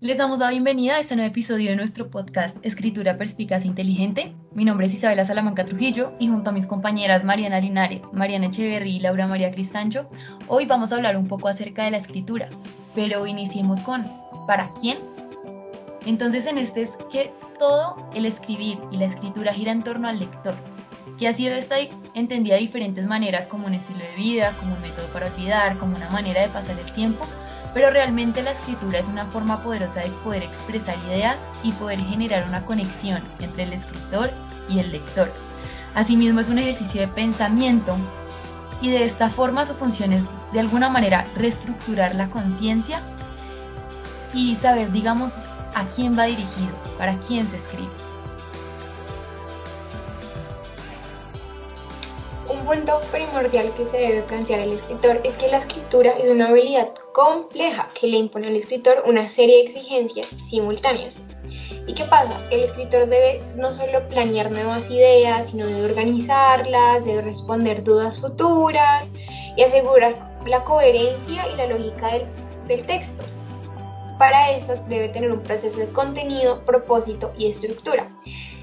Les damos la bienvenida a este nuevo episodio de nuestro podcast Escritura Perspicaz Inteligente. Mi nombre es Isabela Salamanca Trujillo y junto a mis compañeras Mariana Linares, Mariana Echeverry y Laura María Cristancho, hoy vamos a hablar un poco acerca de la escritura. Pero iniciemos con ¿para quién? Entonces en este es que todo el escribir y la escritura gira en torno al lector, que ha sido esta entendida de diferentes maneras como un estilo de vida, como un método para olvidar, como una manera de pasar el tiempo pero realmente la escritura es una forma poderosa de poder expresar ideas y poder generar una conexión entre el escritor y el lector. Asimismo es un ejercicio de pensamiento y de esta forma su función es de alguna manera reestructurar la conciencia y saber, digamos, a quién va dirigido, para quién se escribe. Punto primordial que se debe plantear el escritor es que la escritura es una habilidad compleja que le impone al escritor una serie de exigencias simultáneas. ¿Y qué pasa? El escritor debe no solo planear nuevas ideas, sino debe organizarlas, debe responder dudas futuras y asegurar la coherencia y la lógica del, del texto. Para eso debe tener un proceso de contenido, propósito y estructura.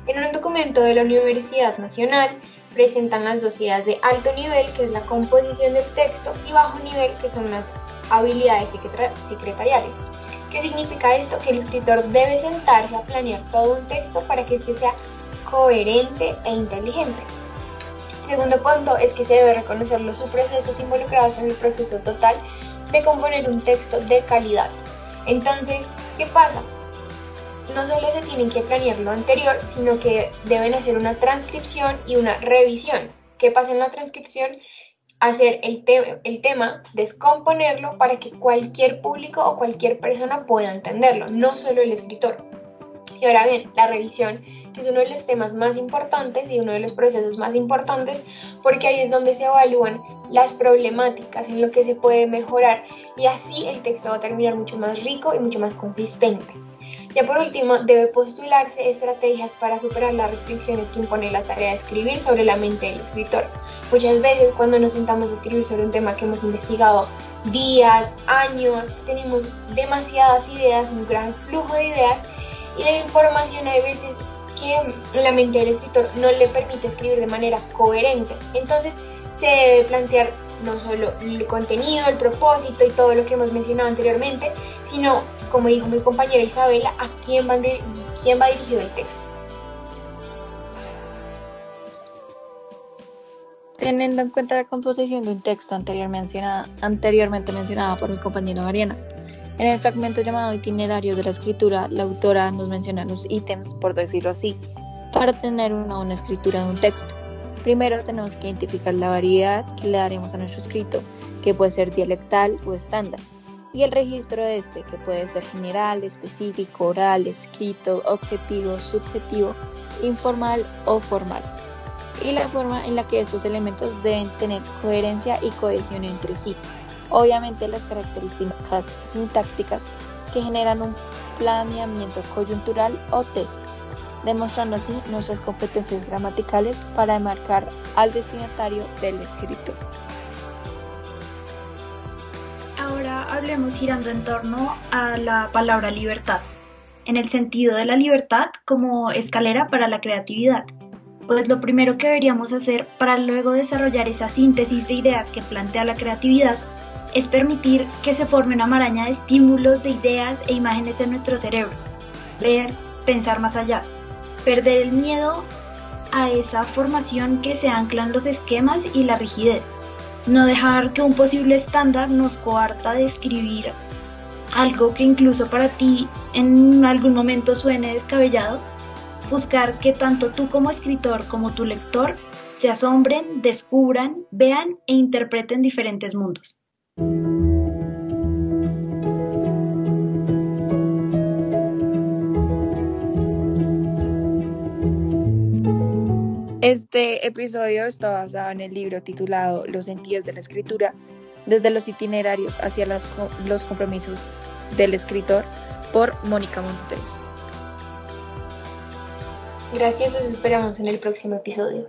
En un documento de la Universidad Nacional presentan las dos ideas de alto nivel, que es la composición del texto, y bajo nivel, que son las habilidades secretariales. ¿Qué significa esto? Que el escritor debe sentarse a planear todo un texto para que éste sea coherente e inteligente. segundo punto es que se debe reconocer los subprocesos involucrados en el proceso total de componer un texto de calidad. Entonces, ¿qué pasa? No solo se tienen que planear lo anterior, sino que deben hacer una transcripción y una revisión. ¿Qué pasa en la transcripción? Hacer el, el tema, descomponerlo para que cualquier público o cualquier persona pueda entenderlo, no solo el escritor. Y ahora bien, la revisión es uno de los temas más importantes y uno de los procesos más importantes porque ahí es donde se evalúan las problemáticas, en lo que se puede mejorar y así el texto va a terminar mucho más rico y mucho más consistente. Ya por último, debe postularse estrategias para superar las restricciones que impone la tarea de escribir sobre la mente del escritor. Muchas veces cuando nos sentamos a escribir sobre un tema que hemos investigado días, años, tenemos demasiadas ideas, un gran flujo de ideas y de información hay veces que la mente del escritor no le permite escribir de manera coherente. Entonces se debe plantear no solo el contenido, el propósito y todo lo que hemos mencionado anteriormente, sino como dijo mi compañera Isabela, a quién va, dirigido el texto. Teniendo en cuenta la composición de un texto anteriormente mencionada, por mi compañera Mariana, en el fragmento llamado Itinerario de la Escritura, la autora nos menciona los ítems, por decirlo así, para tener una escritura de un texto. Primero tenemos que identificar la variedad que le daremos a nuestro escrito, que puede ser dialectal o estándar. Y el registro de este, que puede ser general, específico, oral, escrito, objetivo, subjetivo, informal o formal, y la forma en la que estos elementos deben tener coherencia y cohesión entre sí. Obviamente las características sintácticas que generan un planeamiento coyuntural o tesis, demostrando así nuestras competencias gramaticales para enmarcar al destinatario del escrito. Ahora hablemos girando en torno a la palabra libertad, en el sentido de la libertad como escalera para la creatividad. Pues lo primero que deberíamos hacer para luego desarrollar esa síntesis de ideas que plantea la creatividad es permitir que se forme una maraña de estímulos, de ideas e imágenes en nuestro cerebro. Ver, pensar más allá. Perder el miedo a esa formación que se anclan los esquemas y la rigidez no dejar que un posible estándar nos coarta de escribir algo que incluso para ti en algún momento suene descabellado, buscar que tanto tú como escritor como tu lector se asombren, descubran, vean e interpreten diferentes mundos. Este episodio está basado en el libro titulado Los sentidos de la escritura, desde los itinerarios hacia los compromisos del escritor por Mónica Montes. Gracias, los esperamos en el próximo episodio.